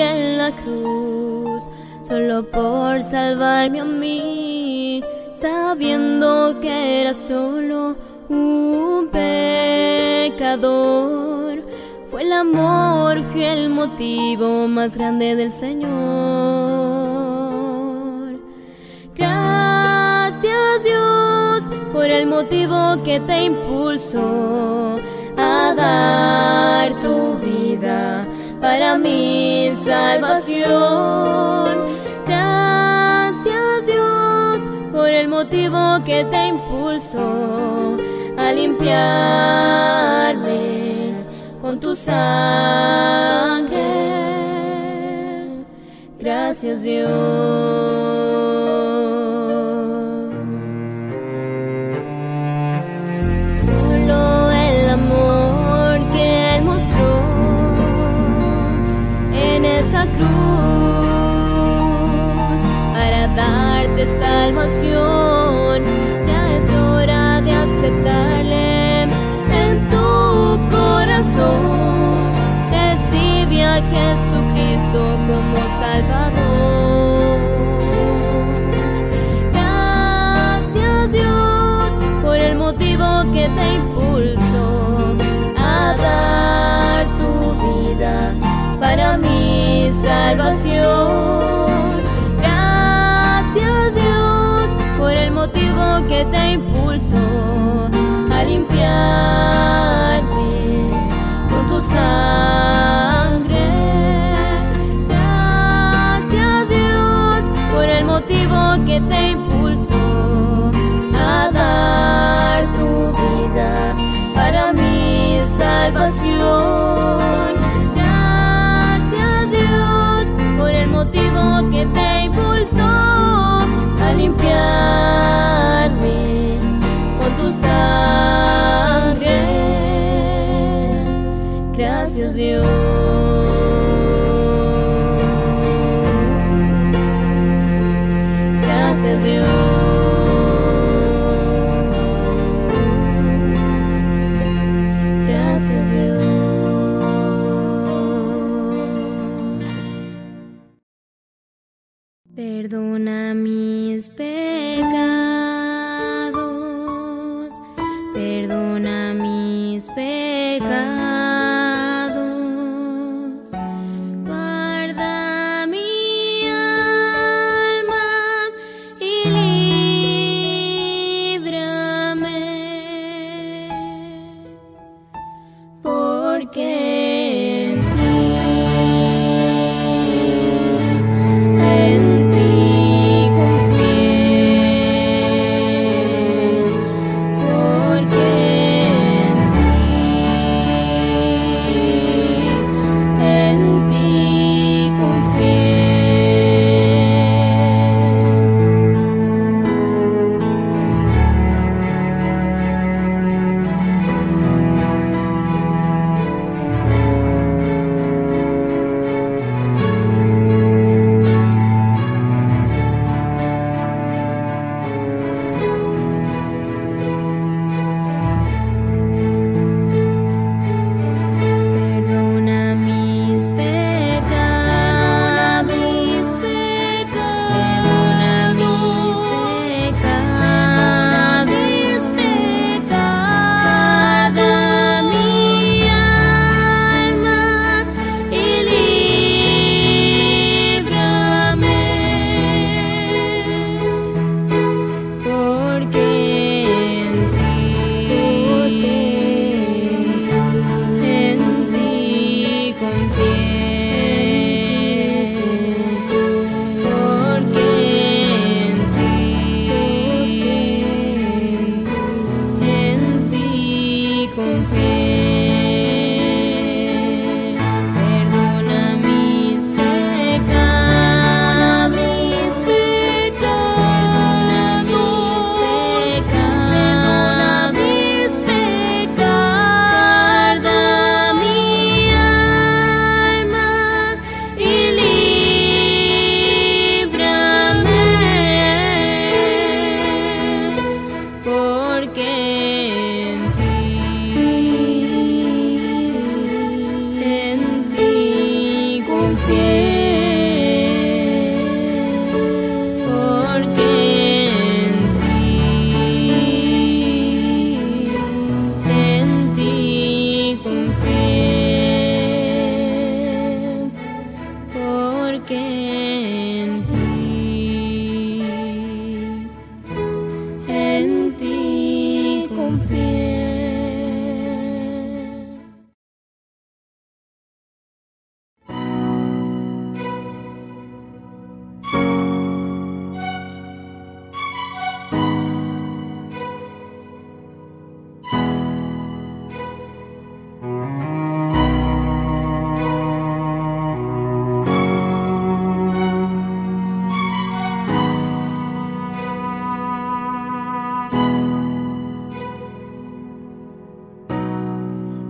en la cruz, solo por salvarme a mí, sabiendo que era solo un pecador. Fue el amor fiel motivo más grande del Señor. Gracias Dios por el motivo que te impulsó a dar tu vida para mi salvación. Gracias Dios por el motivo que te impulsó a limpiarme con tu sangre. Gracias Dios. almost que te impulsó a dar tu vida para mi salvación. Gracias Dios por el motivo que te impulsó a limpiarme con tu sangre. Gracias Dios.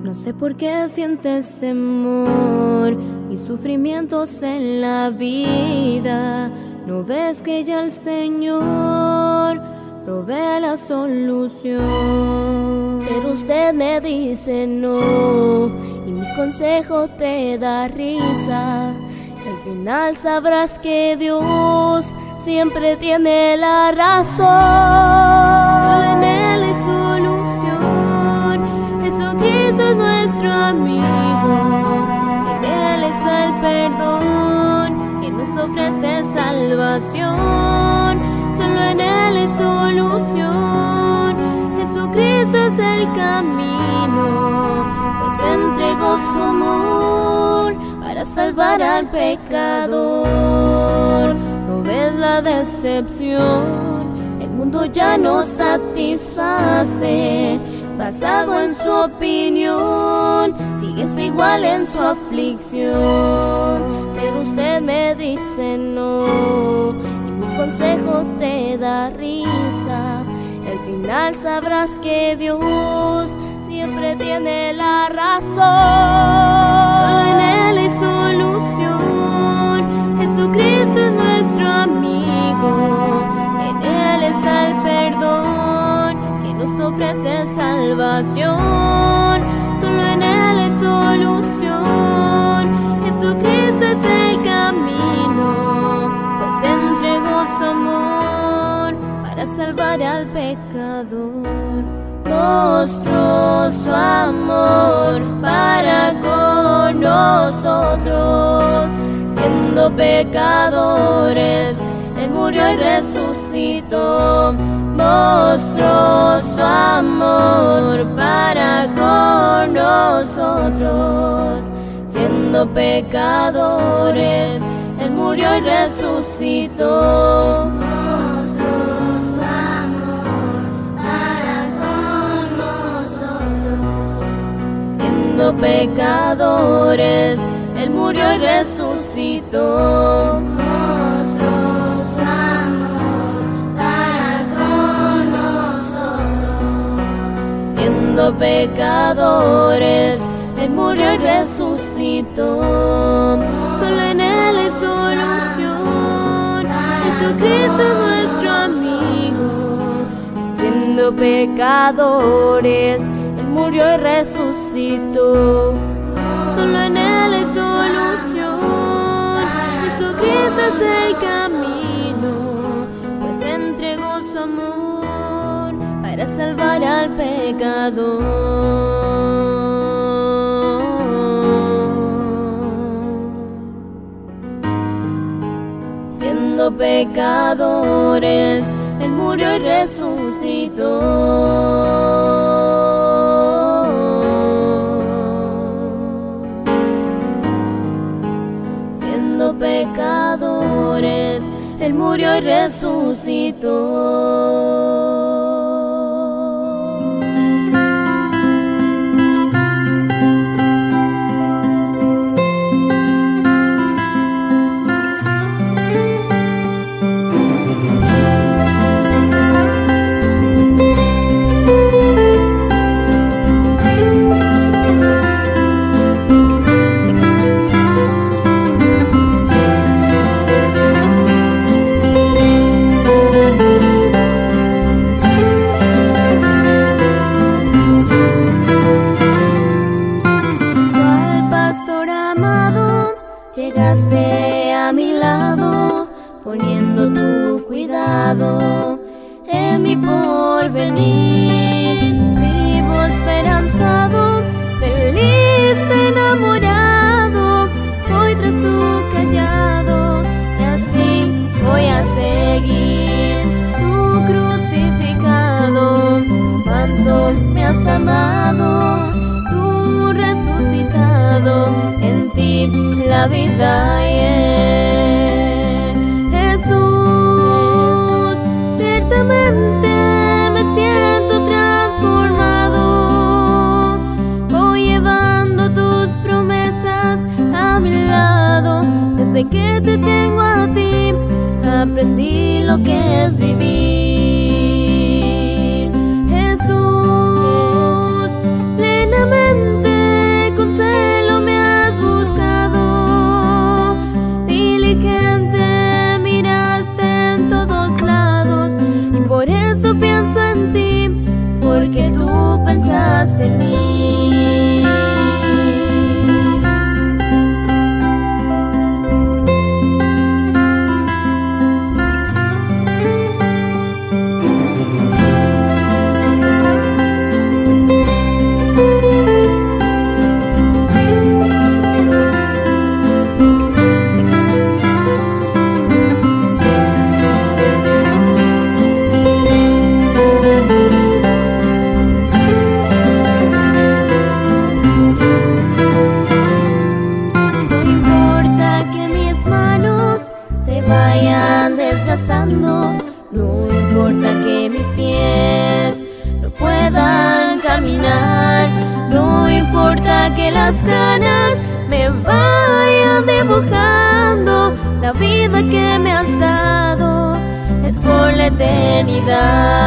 No sé por qué sientes temor y sufrimientos en la vida. No ves que ya el Señor provee la solución. Pero usted me dice no y mi consejo te da risa. Al final sabrás que Dios siempre tiene la razón. Solo en salvación. Solo en Él hay solución. Jesucristo es el camino, pues entregó su amor para salvar al pecador. No ves la decepción, el mundo ya no satisface. basado en su opinión, sigues igual en su aflicción. Pero usted me dice no, y mi consejo te da risa. Al final sabrás que Dios siempre tiene la razón. Solo en Él hay solución. Jesucristo es nuestro amigo. En Él está el perdón que nos ofrece salvación. Al pecador mostró su amor para con nosotros, siendo pecadores, Él murió y resucitó. Mostró su amor para con nosotros, siendo pecadores, Él murió y resucitó. Pecadores, Él murió y resucitó. Mostró su amor para con nosotros. Siendo pecadores, Él murió y resucitó. Solo en Él hay solución. Jesucristo es nuestro amigo. Siendo pecadores, murió y resucitó. Solo en Él hay solución. Jesucristo es el camino, pues entregó su amor para salvar al pecador. Siendo pecadores, Él murió y resucitó. Murió y resucitó. Lo que que las ganas me vayan dibujando. La vida que me has dado es por la eternidad.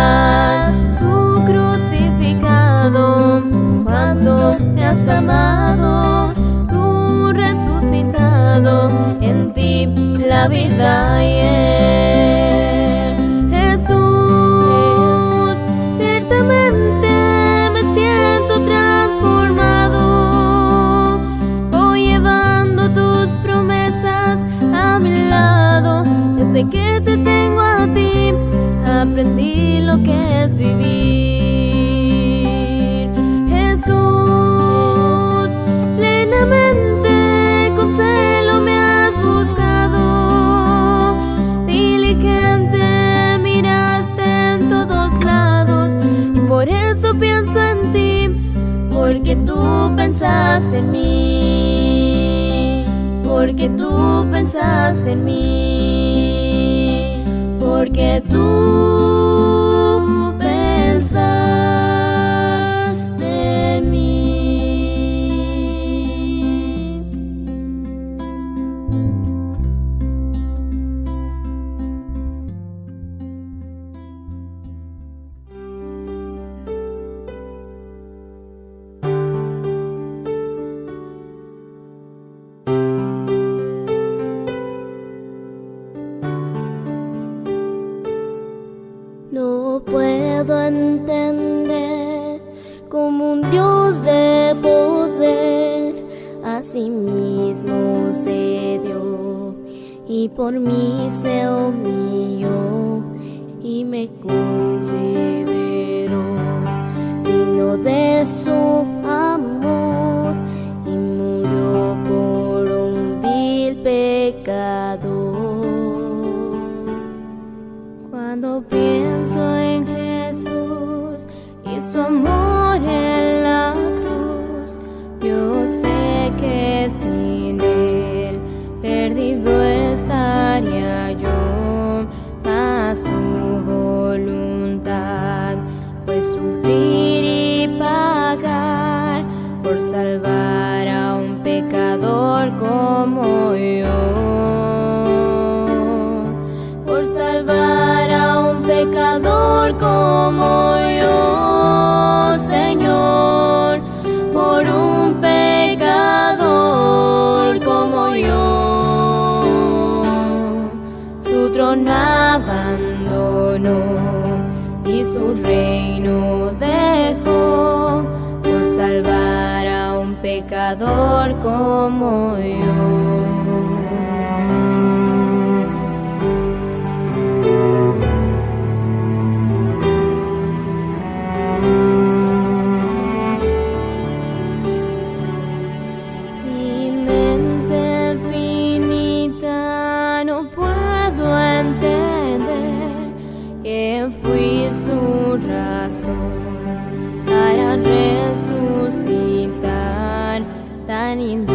Tu crucificado, cuando me has amado, tú resucitado, en ti la vida y Jesús, Que te tengo a ti, aprendí lo que es vivir. Jesús, plenamente con celo me has buscado. Diligente miraste en todos lados y por eso pienso en ti, porque tú pensaste en mí, porque tú pensaste en mí, porque tú yo pecador como yo. and in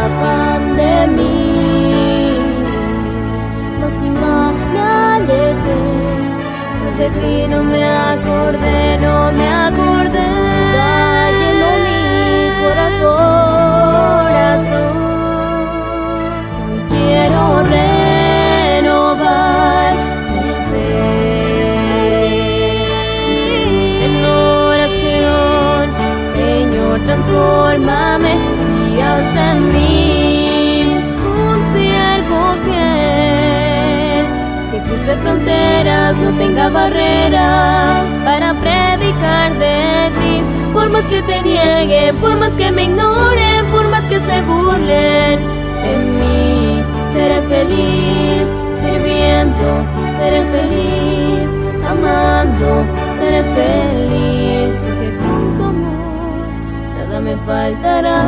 burlaban de mí, más y más me alejé. Más de ti no me acordé, no me acordé. Llenó mi corazón. Hoy quiero renovar mi fe. En oración, Señor, transfórmame Que cruce fronteras, no tenga barrera para predicar de ti. Por más que te niegue, por más que me ignoren, por más que se burlen de mí, seré feliz sirviendo, seré feliz amando, seré feliz, porque con tu amor nada me faltará.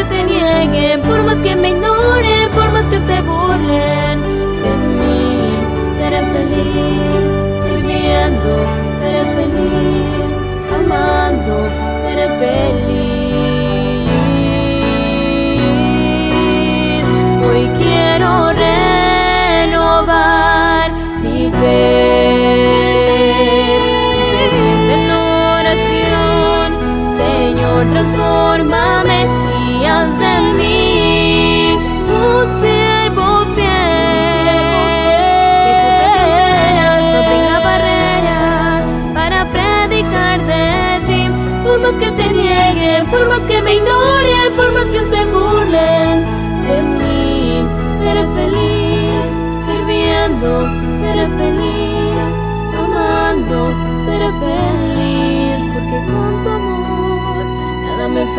Que te nieguen, por más que me ignoren, por más que se burlen de mí, seré feliz sirviendo, seré feliz amando, seré feliz.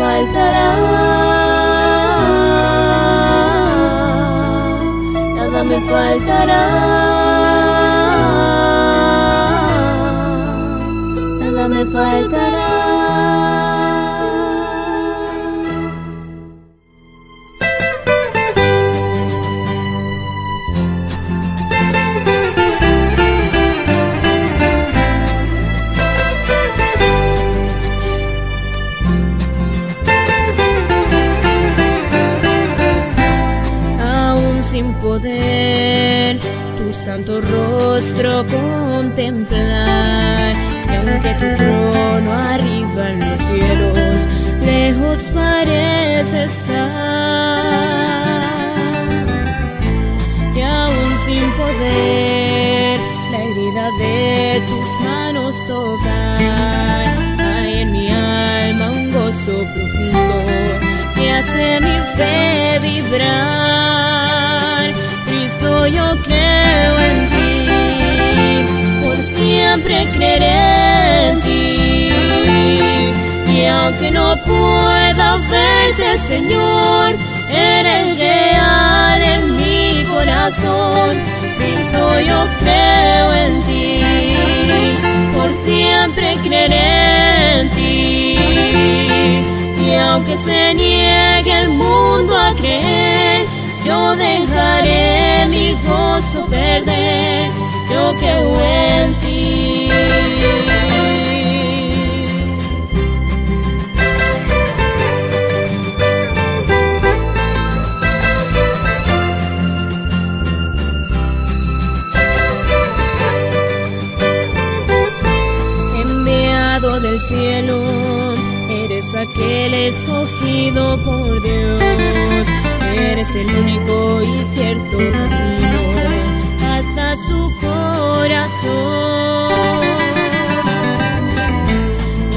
Faltará. Nada me faltará. Nada me faltará. Poder tu santo rostro contemplar. Y aunque tu trono arriba en los cielos, lejos parece estar. Y aún sin poder la herida de tus manos tocar, hay en mi alma un gozo profundo que hace mi fe vibrar. Yo creo en ti, por siempre creeré en ti. Y aunque no pueda verte, Señor, eres real en mi corazón. Cristo, yo creo en ti, por siempre creeré en ti. Y aunque se niegue el mundo a creer, gozo perder, yo creo en ti. Enviado del cielo, eres aquel escogido por Dios eres el único y cierto corazón.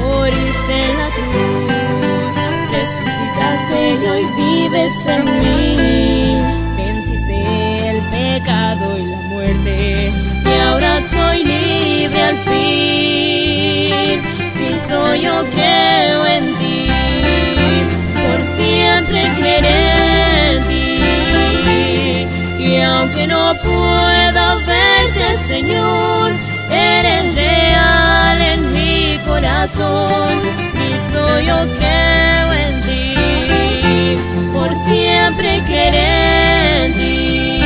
Moriste en la cruz, resucitaste y hoy vives en mí. Venciste el pecado y la muerte y ahora soy libre al fin. Cristo, yo creo en ti, por siempre creeré Señor, eres real en mi corazón. Cristo, yo creo en ti, por siempre creeré en ti.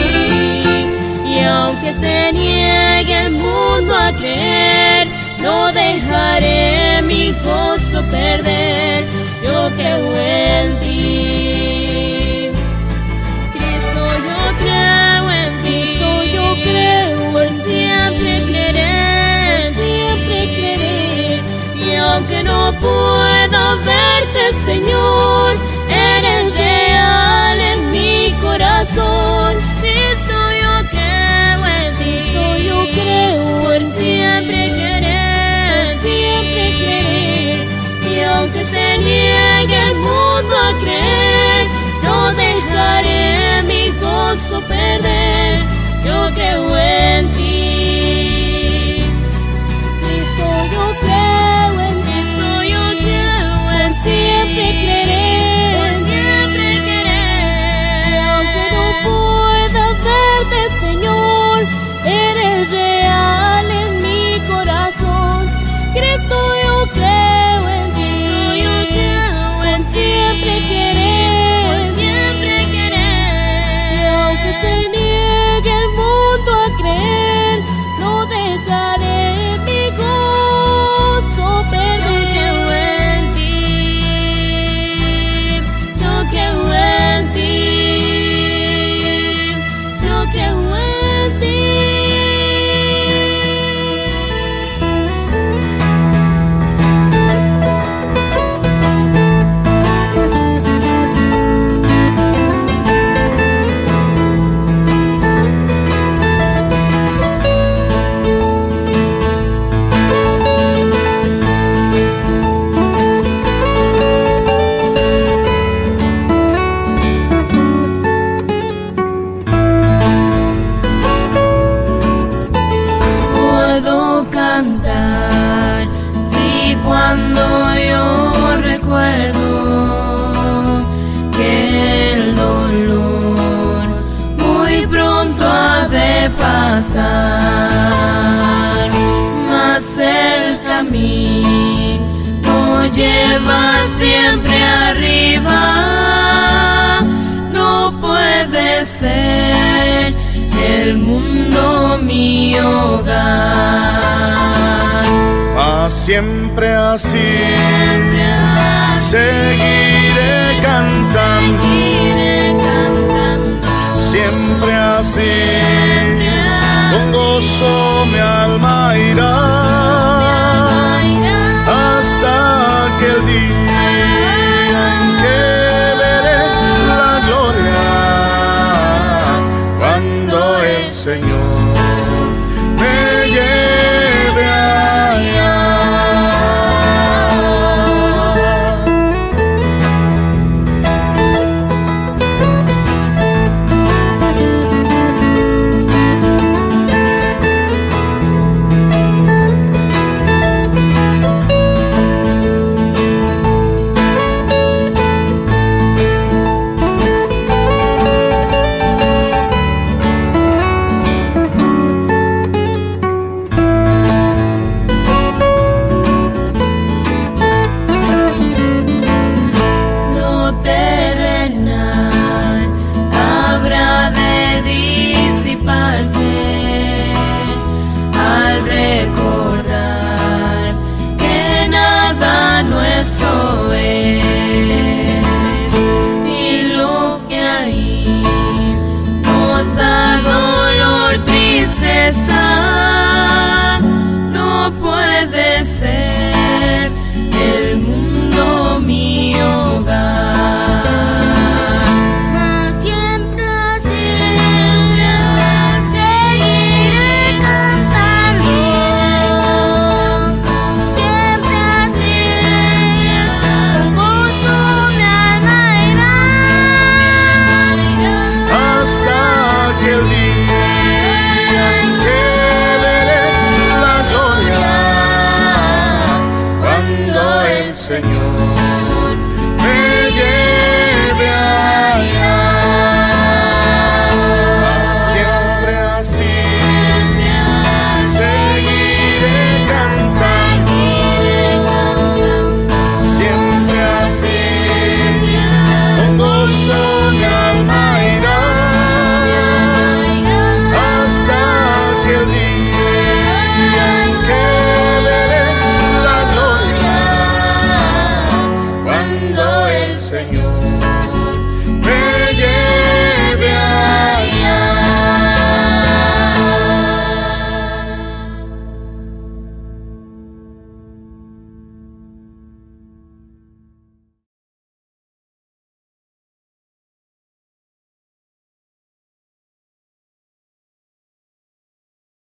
Y aunque se niegue el mundo a creer, no dejaré mi gozo perder. Yo creo en ti. Aunque no pueda verte, Señor, eres real en mi corazón. Cristo, yo creo en ti. Cristo, yo creo. Por siempre. Por siempre creeré. Y aunque se niegue el mundo a creer, no dejaré mi gozo perder. Yo creo en ti. Hogar. Mas siempre así. Seguiré cantando, Iré cantando. Siempre así. Con gozo mi alma irá. Hasta aquel día en que veré la gloria. Cuando el Señor